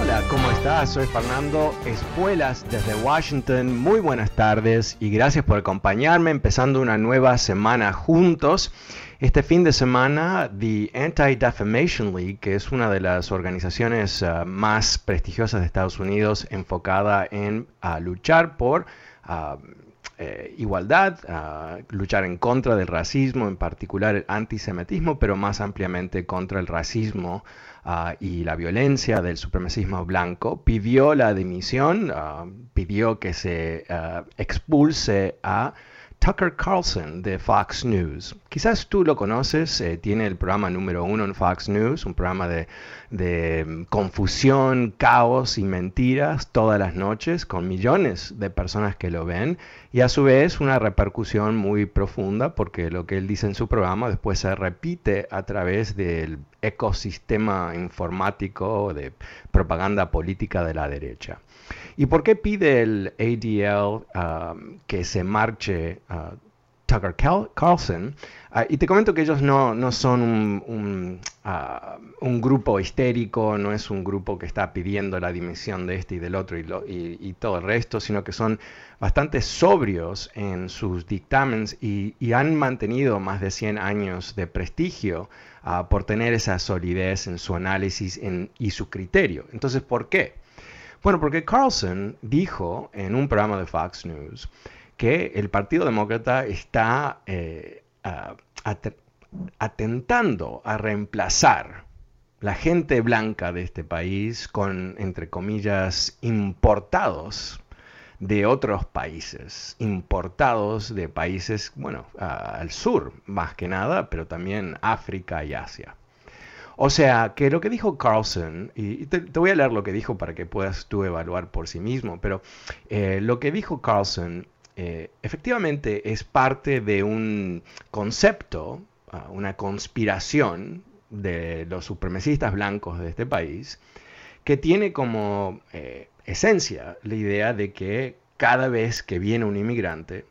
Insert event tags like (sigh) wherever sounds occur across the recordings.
Hola, ¿cómo estás? Soy Fernando Espuelas desde Washington. Muy buenas tardes y gracias por acompañarme empezando una nueva semana juntos. Este fin de semana, The Anti-Defamation League, que es una de las organizaciones uh, más prestigiosas de Estados Unidos enfocada en luchar por uh, eh, igualdad, luchar en contra del racismo, en particular el antisemitismo, pero más ampliamente contra el racismo y la violencia del supremacismo blanco, pidió la dimisión, pidió que se expulse a Tucker Carlson de Fox News. Quizás tú lo conoces, eh, tiene el programa número uno en Fox News, un programa de, de, mm, confusión, caos y mentiras todas las noches, con millones de personas que lo ven, y a su vez una repercusión muy profunda, porque lo que él dice en su programa después se repite a través del ecosistema informático de propaganda política de la derecha. ¿Y por qué pide el ADL um, que se marche uh, Tucker Carlson? Uh, y te comento que ellos no, no son un, uh, un, grupo histérico, no es un grupo que está pidiendo la dimisión de este y del otro y, y, y todo el resto, sino que son bastante sobrios en sus dictámenes y, y, han mantenido más de 100 años de prestigio uh, por tener esa solidez en su análisis en, y su criterio. Entonces, ¿por qué? Bueno, porque Carlson dijo en un programa de Fox News que el Partido Demócrata está eh, at atentando a reemplazar la gente blanca de este país con, entre comillas, importados de otros países, importados de países, bueno, al sur más que nada, pero también África y Asia. O sea, que lo que dijo Carlson, y te, voy a leer lo que dijo para que puedas tú evaluar por sí mismo, pero eh, lo que dijo Carlson eh, efectivamente es parte de un concepto, uh, una conspiración de los supremacistas blancos de este país, que tiene como eh, esencia la idea de que cada vez que viene un inmigrante,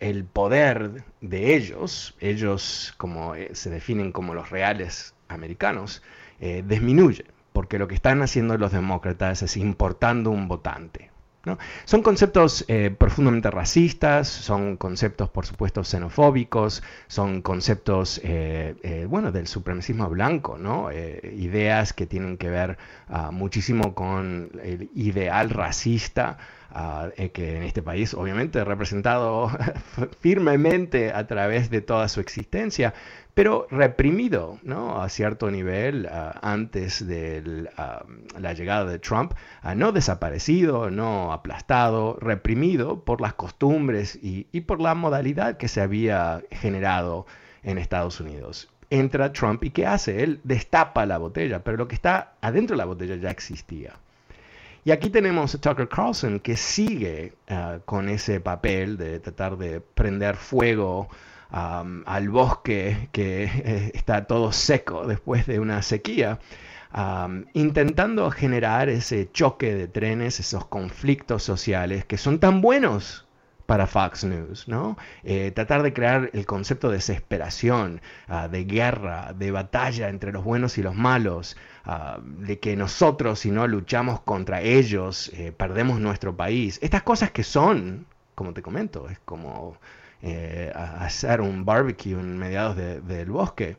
el poder de ellos, ellos como se definen como los reales americanos, eh, disminuye, porque lo que están haciendo los demócratas es importando un votante. ¿no? Son conceptos eh, profundamente racistas, son conceptos, por supuesto, xenofóbicos, son conceptos, eh, bueno, del supremacismo blanco, ¿no? Ideas que tienen que ver uh, muchísimo con el ideal racista uh, que en este país, obviamente, representado (laughs) firmemente a través de toda su existencia, pero reprimido ¿no? a cierto nivel uh, antes de uh, la llegada de Trump, no desaparecido, no aplastado, reprimido por las costumbres y, y, por la modalidad que se había generado en Estados Unidos. Entra Trump y ¿qué hace? Él destapa la botella, pero lo que está adentro de la botella ya existía. Y aquí tenemos a Tucker Carlson que sigue con ese papel de tratar de prender fuego al bosque que eh, está todo seco después de una sequía, intentando generar ese choque de trenes, esos conflictos sociales que son tan buenos para Fox News, ¿no? Eh, tratar de crear el concepto de desesperación, uh, de guerra, de batalla entre los buenos y los malos, uh, de que nosotros si no luchamos contra ellos eh, perdemos nuestro país. Estas cosas que son como te comento, es como eh, hacer un barbecue en mediados del bosque.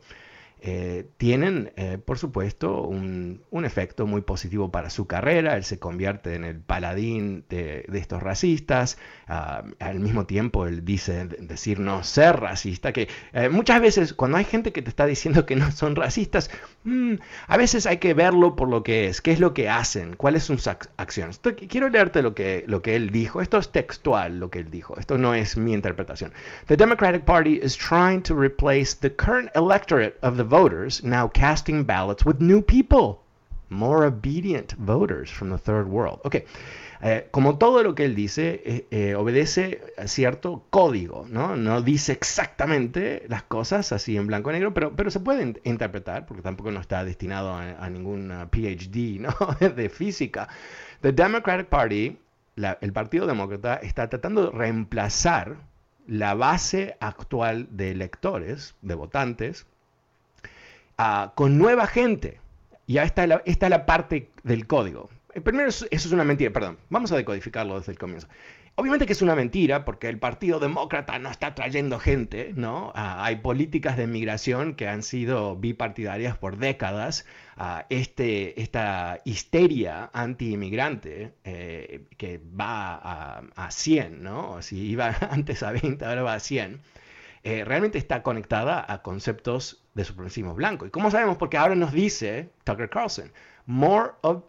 Eh, tienen, eh, por supuesto, un, efecto muy positivo para su carrera. Él se convierte en el paladín de, estos racistas. Ah, al mismo tiempo, él dice decir no ser racista, que eh, muchas veces cuando hay gente que te está diciendo que no son racistas, mm, a veces hay que verlo por lo que es, qué es lo que hacen, cuáles son sus acciones. quiero leerte lo que, lo que él dijo. Esto es textual lo que él dijo. Esto no es mi interpretación. The Democratic Party is trying to replace the current electorate of the voters now casting ballots with new people, more obedient voters from the third world. Ok, eh, como todo lo que él dice, eh, eh, obedece a cierto código, ¿no? No dice exactamente las cosas así en blanco y negro, pero, pero se puede interpretar, porque tampoco no está destinado a, ningún PhD (laughs) ¿no? de física. The Democratic Party, el Partido Demócrata, está tratando de reemplazar la base actual de electores, de votantes, con nueva gente. Ya está la, esta es la parte del código. Eh, primero, eso es una mentira, perdón. Vamos a decodificarlo desde el comienzo. Obviamente que es una mentira porque el Partido Demócrata no está trayendo gente, ¿no? Ah, hay políticas de migración que han sido bipartidarias por décadas. Uh, este, esta histeria anti-inmigrante eh, que va a, a, 100, ¿no? Si iba (laughs) antes a 20, ahora va a 100. Eh, realmente está conectada a conceptos de supremacismo blanco. ¿Y cómo sabemos? Porque ahora nos dice Tucker Carlson, more of,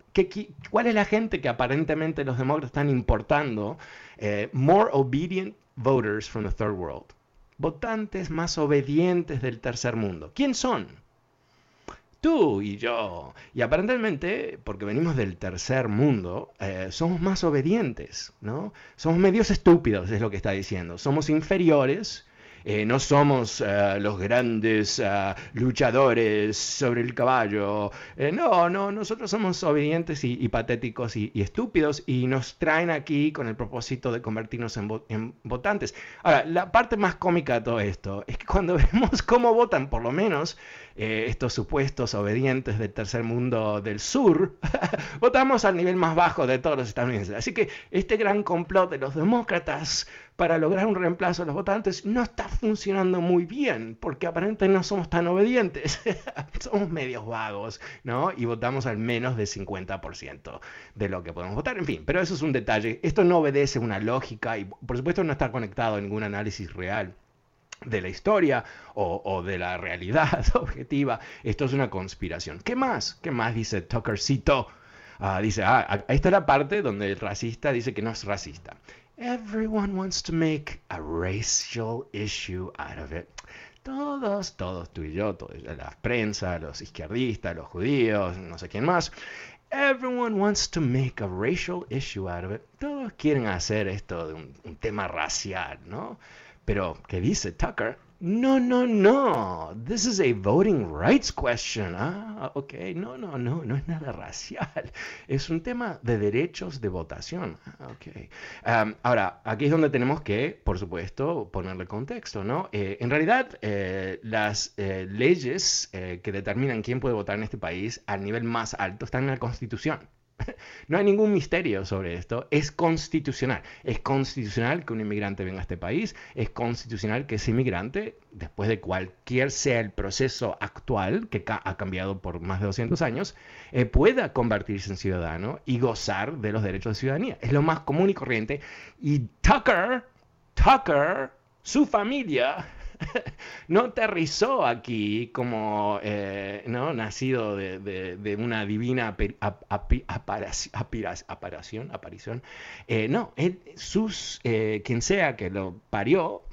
¿cuál es la gente que aparentemente los demócratas están importando? Eh, more obedient voters from the third world. Votantes más obedientes del tercer mundo. ¿Quién son? Tú y yo. Y aparentemente, porque venimos del tercer mundo, eh, somos más obedientes, ¿no? Somos medios estúpidos, es lo que está diciendo. Somos inferiores eh, no somos eh, los grandes eh, luchadores sobre el caballo. no, no, nosotros somos obedientes y, patéticos y, estúpidos y nos traen aquí con el propósito de convertirnos en, votantes. Ahora, la parte más cómica de todo esto es que cuando (laughs) vemos cómo votan, por lo menos, estos supuestos obedientes del tercer mundo del sur, (laughs) votamos al nivel más bajo de todos los estadounidenses. Así que este gran complot de los demócratas para lograr un reemplazo de los votantes no está funcionando muy bien, porque aparentemente no somos tan obedientes, (laughs) somos medios vagos, ¿no? Y votamos al menos del 50% de lo que podemos votar, en fin, pero eso es un detalle, esto no obedece una lógica y por supuesto no está conectado a ningún análisis real de la historia o, de la realidad (laughs) objetiva. Esto es una conspiración. ¿Qué más? ¿Qué más dice Tuckercito? Ah, dice, ah, esta es la parte donde el racista dice que no es racista. Everyone wants to make a racial issue out of it. Todos, todos, tú y yo, todos, la prensa, los izquierdistas, los judíos, no sé quién más. Everyone wants to make a racial issue out of it. Todos quieren hacer esto de un, un tema racial, ¿no? Pero, ¿qué dice Tucker? No, no, no. This is a voting rights question. Ah, ok. No, no, no. No es nada racial. (laughs) Es un tema de derechos de votación. Ah, ok. ahora, aquí es donde tenemos que, por supuesto, ponerle contexto, ¿no? Eh, en realidad, eh, las eh, leyes que determinan quién puede votar en este país al nivel más alto están en la Constitución. (laughs) No hay ningún misterio sobre esto. Es constitucional. Es constitucional que un inmigrante venga a este país. Es constitucional que ese inmigrante, después de cualquier sea el proceso actual, que ha cambiado por más de 200 años, eh, pueda convertirse en ciudadano y gozar de los derechos de ciudadanía. Es lo más común y corriente. Y Tucker, Tucker, su familia (laughs) no aterrizó aquí como eh, ¿no? nacido de, una divina aparición, aparición. Eh, no, él, sus, eh, quien sea que lo parió,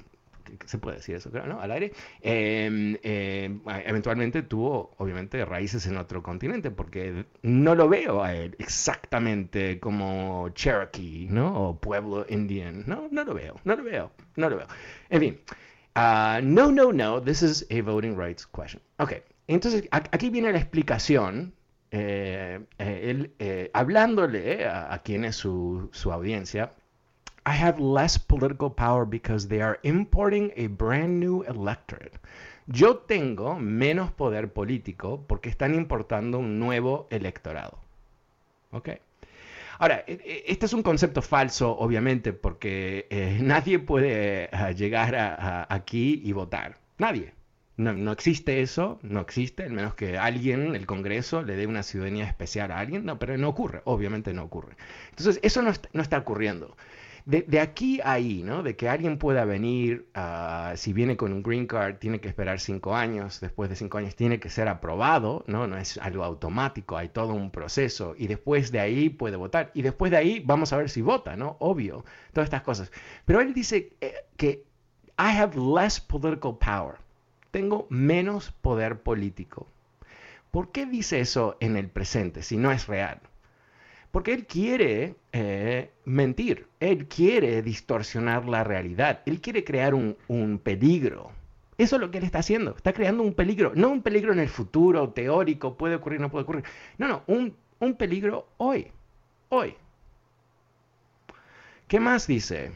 se puede decir eso, creo, ¿no? Al aire. Em, eventualmente tuvo, obviamente, raíces en otro continente, porque no lo veo a él exactamente como Cherokee, ¿no? O pueblo indian. No, no lo veo, no lo veo, no lo veo. En fin. Uh, no, no, no, this is a voting rights question. Ok, entonces aquí viene la explicación, eh, eh, él, eh, hablándole a, quien es su, su audiencia. I have less political power because they are importing a brand new electorate. Yo tengo menos poder político porque están importando un nuevo electorado. Ok. Ahora, e, e, este es un concepto falso, obviamente, porque eh, (laughs) nadie puede eh, llegar aquí y votar. Nadie. No, existe eso, no existe, al menos que alguien, el Congreso, le dé una ciudadanía especial a alguien. No, pero no ocurre, obviamente no ocurre. Entonces, eso no, no está ocurriendo de, aquí a ahí, ¿no? De que alguien pueda venir, ah, si viene con un green card, tiene que esperar cinco años, después de cinco años tiene que ser aprobado, ¿no? No es algo automático, hay todo un proceso, y después de ahí puede votar, y después de ahí vamos a ver si vota, ¿no? Obvio, todas estas cosas. Pero él dice eh, que I have less political power, tengo menos poder político. ¿Por qué dice eso en el presente si no es real? Porque él quiere eh, mentir, él quiere distorsionar la realidad, él quiere crear un, peligro. Eso es lo que él está haciendo, está creando un peligro, no un peligro en el futuro, teórico, puede ocurrir, no puede ocurrir. No, no, un, un peligro hoy, hoy. ¿Qué más dice?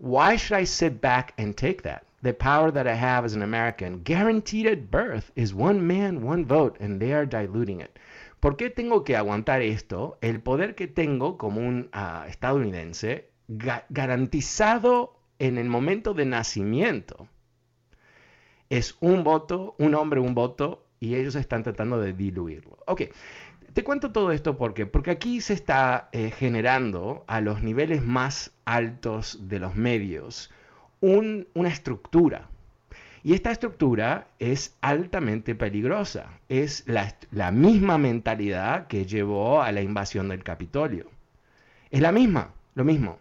Why should I sit back and take that? The power that I have as an American, guaranteed at birth, is one man, one vote, and they are diluting it. ¿Por qué tengo que aguantar esto? El poder que tengo como un ah, estadounidense garantizado en el momento de nacimiento es un voto, un hombre, un voto, y ellos están tratando de diluirlo. Ok, te cuento todo esto porque, porque aquí se está eh, generando a los niveles más altos de los medios una estructura y esta estructura es altamente peligrosa. Es la, misma mentalidad que llevó a la invasión del Capitolio. Es la misma, lo mismo.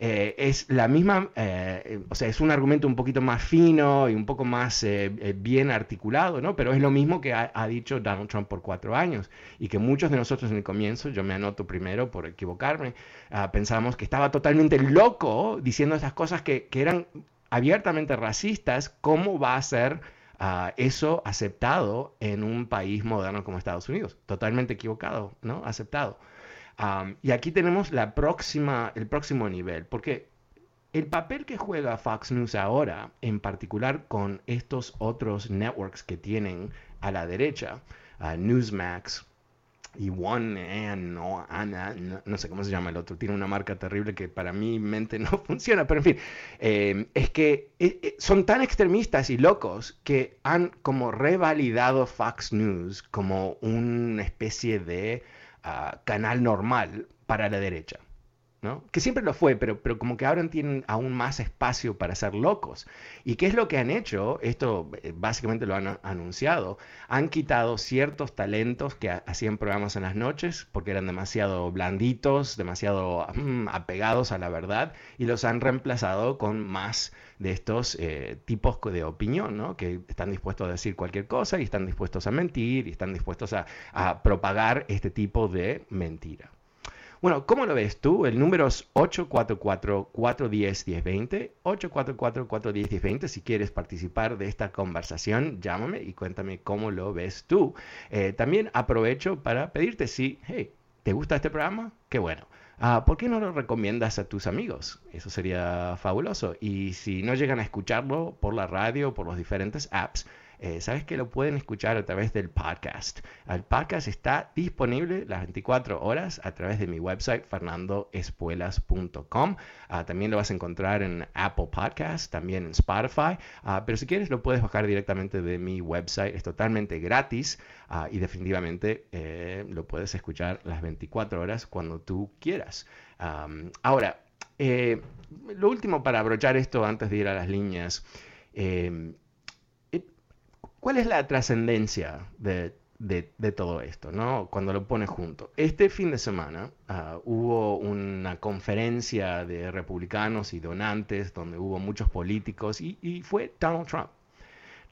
Eh, es la misma, eh, o sea, es un argumento un poquito más fino y un poco más eh, bien articulado, ¿no? Pero es lo mismo que ha, dicho Donald Trump por cuatro años y que muchos de nosotros en el comienzo, yo me anoto primero por equivocarme, uh, pensamos que estaba totalmente loco diciendo esas cosas que eran abiertamente racistas, ¿cómo va a ser ah, eso aceptado en un país moderno como Estados Unidos? Totalmente equivocado, ¿no? Aceptado. y aquí tenemos la próxima, el próximo nivel, porque el papel que juega Fox News ahora, en particular con estos otros networks que tienen a la derecha, Newsmax, y One and no, Ana, no, sé cómo se llama el otro, tiene una marca terrible que para mi mente (laughs) no funciona, pero en fin, eh, es que eh, eh, son tan extremistas y locos que han como revalidado Fox News como una especie de ah, canal normal para la derecha. Que siempre lo fue, pero, pero como que ahora tienen aún más espacio para ser locos. ¿Y qué es lo que han hecho? Esto eh, básicamente lo han anunciado. Han quitado ciertos talentos que hacían programas en las noches porque eran demasiado blanditos, demasiado mm, apegados a la verdad y los han reemplazado con más de estos eh, tipos de opinión, ¿no? que están dispuestos a decir cualquier cosa y están dispuestos a mentir y están dispuestos a propagar este tipo de mentira. Bueno, ¿cómo lo ves tú? El número es 844-410-1020. 844-410-1020. Si quieres participar de esta conversación, llámame y cuéntame cómo lo ves tú. Eh, también aprovecho para pedirte si, hey, ¿te gusta este programa? Qué bueno. Ah, ¿Por qué no lo recomiendas a tus amigos? Eso sería fabuloso. Y si no llegan a escucharlo por la radio, por los diferentes apps, eh, sabes que lo pueden escuchar a través del podcast. El podcast está disponible las 24 horas a través de mi website fernandoespuelas.com. Ah, también lo vas a encontrar en Apple Podcast, también en Spotify. Ah, pero si quieres lo puedes bajar directamente de mi website. Es totalmente gratis ah, y definitivamente eh, lo puedes escuchar las 24 horas cuando tú quieras. ahora, eh, lo último para abrochar esto antes de ir a las líneas. ¿Cuál es la trascendencia de, todo esto, ¿no? cuando lo pones junto? Este fin de semana ah, hubo una conferencia de republicanos y donantes donde hubo muchos políticos y, fue Donald Trump.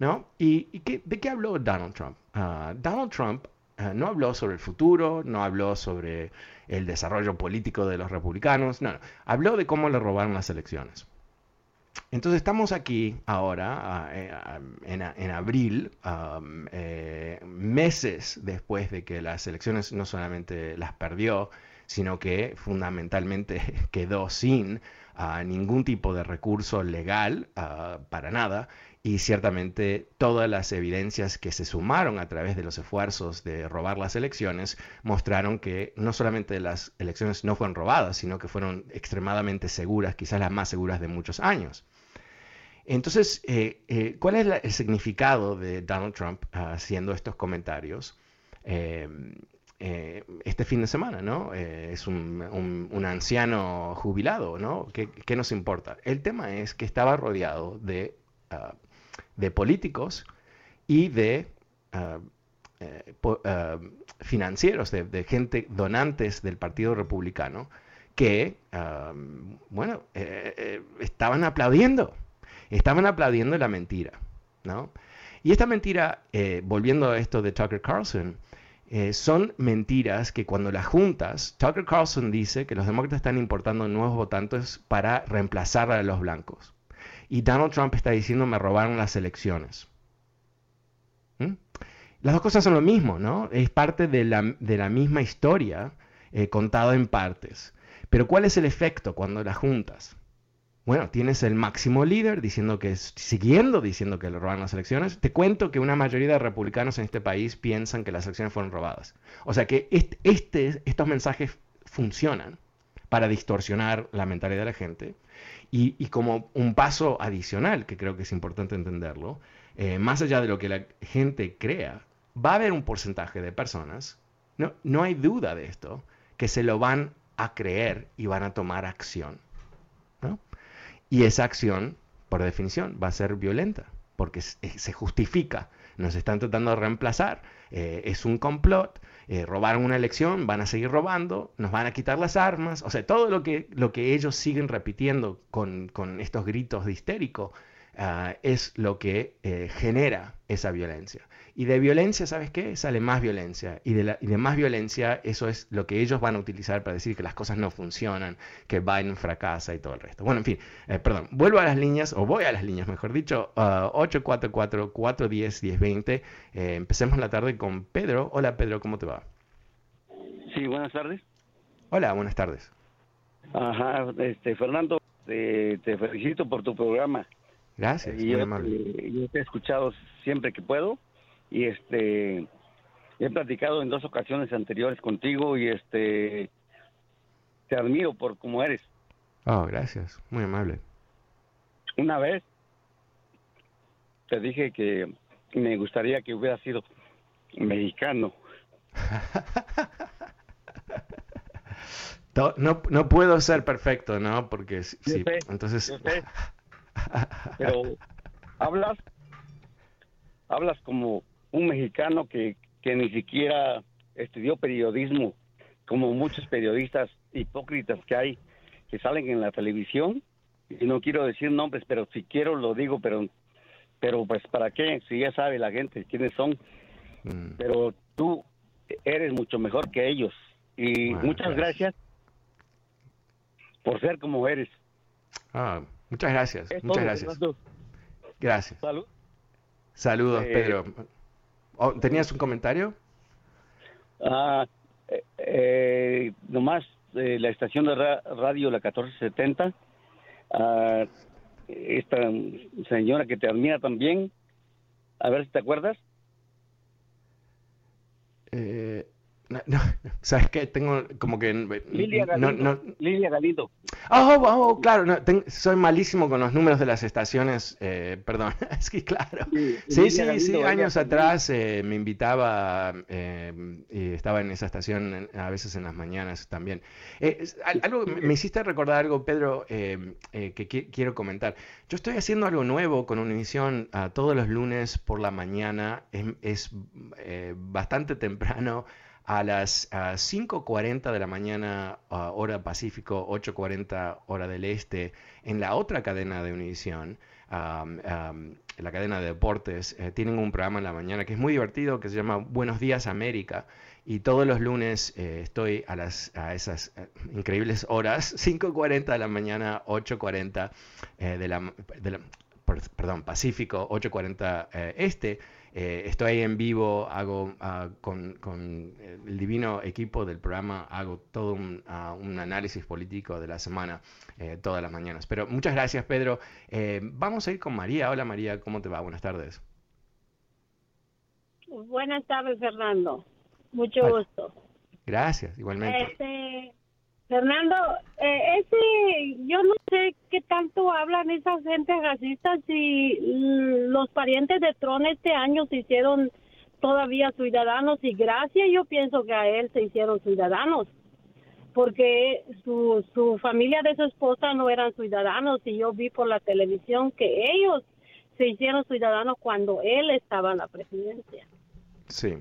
¿no? ¿Y, de qué habló Donald Trump? Ah, Donald Trump ah, no habló sobre el futuro, no habló sobre el desarrollo político de los republicanos, no, no, habló de cómo le robaron las elecciones. Entonces estamos aquí ahora, eh, en, abril, eh, meses después de que las elecciones no solamente las perdió, sino que fundamentalmente (laughs) quedó sin ningún tipo de recurso legal para nada y ciertamente todas las evidencias que se sumaron a través de los esfuerzos de robar las elecciones mostraron que no solamente las elecciones no fueron robadas, sino que fueron extremadamente seguras, quizás las más seguras de muchos años. Entonces, eh, eh, ¿cuál es el significado de Donald Trump haciendo estos comentarios? Eh, este fin de semana, ¿no? es un, anciano jubilado, ¿no? ¿Qué, ¿Qué, nos importa? El tema es que estaba rodeado de ah, de políticos y de ah, eh, ah, financieros, de, gente donantes del Partido Republicano, que, ah, bueno, eh, eh, estaban aplaudiendo, estaban aplaudiendo la mentira, ¿no? Y esta mentira, volviendo a esto de Tucker Carlson, son mentiras que cuando las juntas, Tucker Carlson dice que los demócratas están importando nuevos votantes para reemplazar a los blancos. Y Donald Trump está diciendo me robaron las elecciones. ¿Mm? Las dos cosas son lo mismo, ¿no? Es parte de la, misma historia eh, contada en partes. Pero ¿cuál es el efecto cuando las juntas? Bueno, tienes el máximo líder diciendo que, siguiendo diciendo que le robaron las elecciones. Te cuento que una mayoría de republicanos en este país piensan que las elecciones fueron robadas. O sea que este, estos mensajes funcionan para distorsionar la mentalidad de la gente y, como un paso adicional, que creo que es importante entenderlo, eh, más allá de lo que la gente crea, va a haber un porcentaje de personas, no, no hay duda de esto, que se lo van a creer y van a tomar acción. Y esa acción, por definición, va a ser violenta, porque se justifica. Nos están tratando de reemplazar. Eh, es un complot eh, robaron una elección, van a seguir robando, nos van a quitar las armas, o sea, todo lo que, lo que ellos siguen repitiendo con, estos gritos de histérico ah, es lo que eh, genera esa violencia. Y de violencia, ¿sabes qué? Sale más violencia. Y de, la, y de más violencia, eso es lo que ellos van a utilizar para decir que las cosas no funcionan, que Biden fracasa y todo el resto. Bueno, en fin, eh, perdón, vuelvo a las líneas, o voy a las líneas, mejor dicho, 844-410-1020. Uh, eh, empecemos la tarde con Pedro. Hola, Pedro, ¿cómo te va? Sí, buenas tardes. Hola, buenas tardes. Ajá, este, Fernando, te, felicito por tu programa. Gracias, muy amable. yo te he escuchado siempre que puedo y este he platicado en dos ocasiones anteriores contigo y este te admiro por cómo eres. Oh, gracias, muy amable. Una vez te dije que me gustaría que hubiera sido mexicano. (laughs) no, no puedo ser perfecto, ¿no? Porque sí, entonces... (laughs) Pero hablas, hablas como un mexicano que, que ni siquiera estudió periodismo, como muchos periodistas hipócritas que hay, que salen en la televisión, y no quiero decir nombres, pero si quiero lo digo, pero, pero pues para qué, si ya sabe la gente quiénes son, mm. pero tú eres mucho mejor que ellos, y muchas gracias. por ser como eres. Ah, muchas gracias, muchas gracias. Gracias. Saludos, eh, Pedro. Oh, ¿Tenías un comentario? Ah, eh, eh, nomás eh, la estación de radio, la 1470, ah, esta señora que te admira también, a ver si te acuerdas. Eh, no, no, (laughs) ¿Sabes qué? Tengo como que... Lilia Galindo. Lilia Galindo. Oh, oh, oh claro, soy malísimo con los números de las estaciones, eh, perdón, (laughs) es que claro. Sí, sí, sí, años atrás eh, me invitaba eh, y estaba en esa estación a veces en las mañanas también. algo, me hiciste recordar algo, Pedro, que quiero comentar. Yo estoy haciendo algo nuevo con Univision uh, todos los lunes por la mañana, es bastante temprano a las 5.40 de la mañana, hora Pacífico, 8.40 hora del Este, en la otra cadena de Univision, la cadena de deportes, eh, tienen un programa en la mañana que es muy divertido, que se llama Buenos Días América. Y todos los lunes eh, estoy a, las, a esas eh, increíbles horas, (laughs) 5.40 de la mañana, 8.40 de la, de la perdón, Pacífico, 8.40 Este. estoy en vivo, hago ah, con, el divino equipo del programa, hago todo un, ah, un análisis político de la semana todas las mañanas. Pero muchas gracias, Pedro. vamos a ir con María. Hola María, ¿cómo te va? Buenas tardes. Buenas tardes, Fernando. Mucho gusto. Gracias, igualmente. Este, Fernando, eh, ese, yo no sé qué tanto hablan esas gente racistas si los parientes de Tron este año se hicieron todavía ciudadanos y gracias yo pienso que a él se hicieron ciudadanos porque su, su familia de su esposa no eran ciudadanos y yo vi por la televisión que ellos se hicieron ciudadanos cuando él estaba en la presidencia. Sí,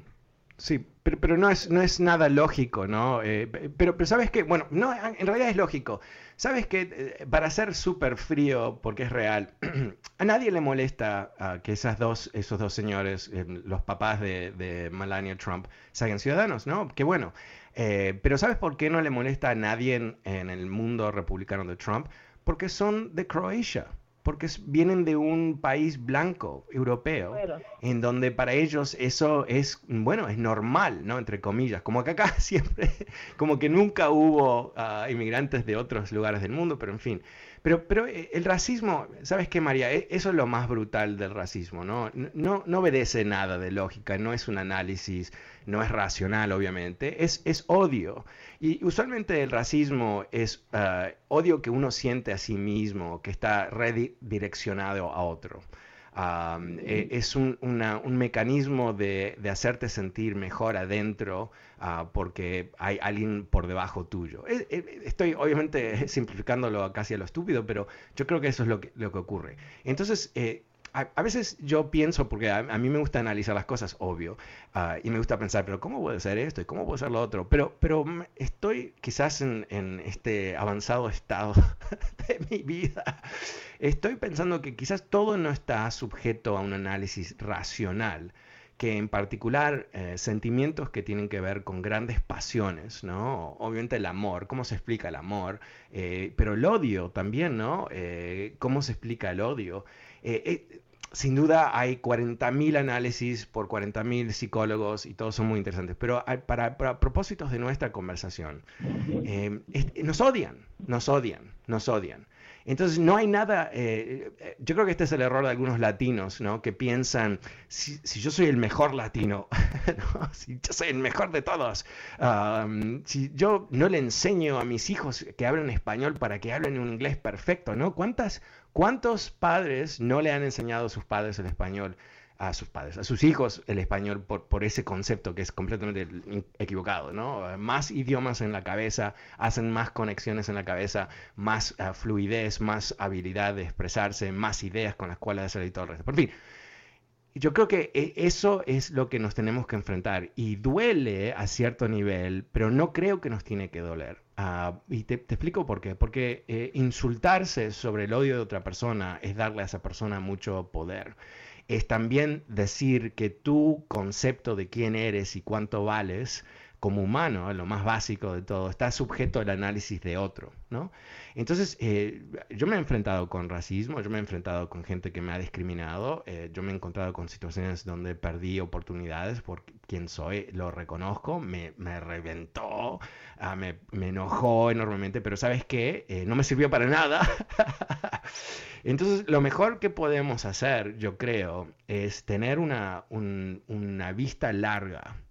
sí, pero, pero no, es, no es nada lógico, ¿no? Eh, pero, pero sabes que, bueno, no, en realidad es lógico. Sabes que eh, para ser súper frío, porque es real, (clears throat) a nadie le molesta que esas dos, esos dos señores, eh, los papás de, Melania Trump, sean ciudadanos, ¿no? Qué bueno. pero ¿sabes por qué no le molesta a nadie en, en el mundo republicano de Trump? Porque son de Croacia porque vienen de un país blanco, europeo, en donde para ellos eso es, bueno, es normal, ¿no? Entre comillas, como que acá (laughs) siempre, como que nunca hubo ah, inmigrantes de otros lugares del mundo, pero en fin. Pero, pero eh, el racismo, ¿sabes qué, María? E, eso es lo más brutal del racismo, ¿no? No, no obedece nada de lógica, no es un análisis, no es racional, obviamente, es, es odio. Y usualmente el racismo es ah, odio que uno siente a sí mismo, que está redireccionado a otro. E, es un, un mecanismo de, de, hacerte sentir mejor adentro Ah, porque hay alguien por debajo tuyo. Eh, eh, estoy obviamente (laughs) simplificándolo casi a lo estúpido, pero yo creo que eso es lo que, lo que ocurre. Entonces, eh, a, veces yo pienso, porque a, mí me gusta analizar las cosas, obvio, ah, y me gusta pensar, pero ¿cómo puede ser esto y cómo puede ser lo otro? Pero, pero estoy quizás en este avanzado estado (laughs) de mi vida. Estoy pensando que quizás todo no está sujeto a un análisis racional que en particular eh, sentimientos que tienen que ver con grandes pasiones, ¿no? Obviamente el amor, cómo se explica el amor, eh, pero el odio también, ¿no? Eh, ¿Cómo se explica el odio? sin duda hay 40.000 análisis por 40.000 psicólogos y todos son muy interesantes, pero para, para propósitos de nuestra conversación, nos odian, nos odian, nos odian. Entonces no hay nada, eh, eh, yo creo que este es el error de algunos latinos, ¿no? Que piensan, si, yo soy el mejor latino, (laughs) si yo soy el mejor de todos, si yo no le enseño a mis hijos que hablen español para que hablen un inglés perfecto, ¿no? ¿Cuántas, ¿Cuántos padres no le han enseñado a sus padres el español? A sus padres, a sus hijos el español por, por ese concepto que es completamente equivocado, ¿no? Más idiomas en la cabeza hacen más conexiones en la cabeza, más eh, fluidez, más habilidad de expresarse, más ideas con las cuales hacer y todo el resto. Por fin, yo creo que eh, eso es lo que nos tenemos que enfrentar y duele a cierto nivel, pero no creo que nos tiene que doler. Ah, y te, explico por qué. Porque eh, insultarse sobre el odio de otra persona es darle a esa persona mucho poder es también decir que tu concepto de quién eres y cuánto vales como humano, lo más básico de todo, está sujeto al análisis de otro, ¿no? Entonces, eh, yo me he enfrentado con racismo, yo me he enfrentado con gente que me ha discriminado, eh, yo me he encontrado con situaciones donde perdí oportunidades por quien soy, lo reconozco, me, reventó, ah, me, enojó enormemente, pero ¿sabes qué? Eh, no me sirvió para nada. (laughs) Entonces, lo mejor que podemos hacer, yo creo, es tener una, una vista larga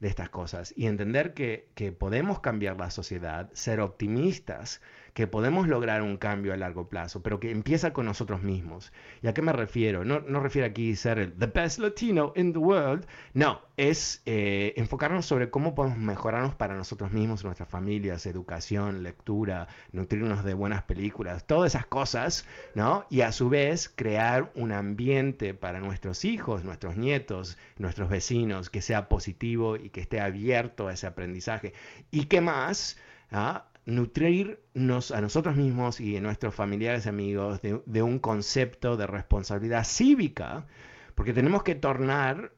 de estas cosas. Y entender que, que podemos cambiar la sociedad, ser optimistas que podemos lograr un cambio a largo plazo, pero que empieza con nosotros mismos. ¿Y a qué me refiero? No, no refiero aquí ser el the best Latino in the world, no, es eh, enfocarnos sobre cómo podemos mejorarnos para nosotros mismos, nuestras familias, educación, lectura, nutrirnos de buenas películas, todas esas cosas, ¿no? Y a su vez crear un ambiente para nuestros hijos, nuestros nietos, nuestros vecinos, que sea positivo y que esté abierto a ese aprendizaje. ¿Y qué más? ¿Ah? Nutrirnos a nosotros mismos y a nuestros familiares y amigos de, un concepto de responsabilidad cívica, porque tenemos que tornar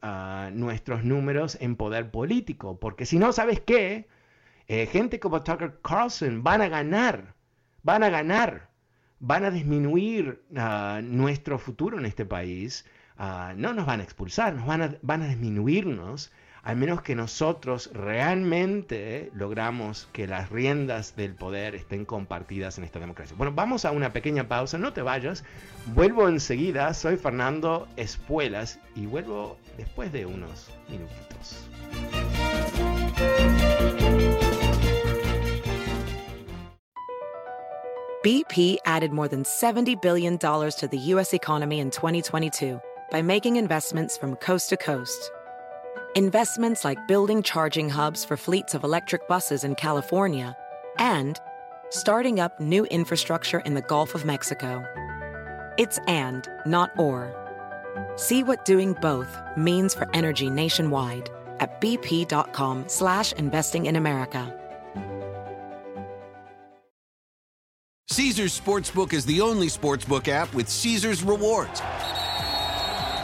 nuestros números en poder político, porque si no, ¿sabes qué? Eh, gente como Tucker Carlson van a ganar, van a ganar van a disminuir ah, nuestro futuro en este país, ah, no nos van a expulsar, nos van a disminuirnos, al menos que nosotros realmente logramos que las riendas del poder estén compartidas en esta democracia. Bueno, vamos a una pequeña pausa, no te vayas, vuelvo enseguida, soy Fernando Espuelas y vuelvo después de unos minutitos. BP added more than $70 billion to the U.S. economy in 2022 by making investments from coast to coast. Investments like building charging hubs for fleets of electric buses in California and starting up new infrastructure in the Gulf of Mexico. It's and, not or. See what doing both means for energy nationwide at bp.com slash investing in America. Caesars Sportsbook is the only sportsbook app with Caesars rewards.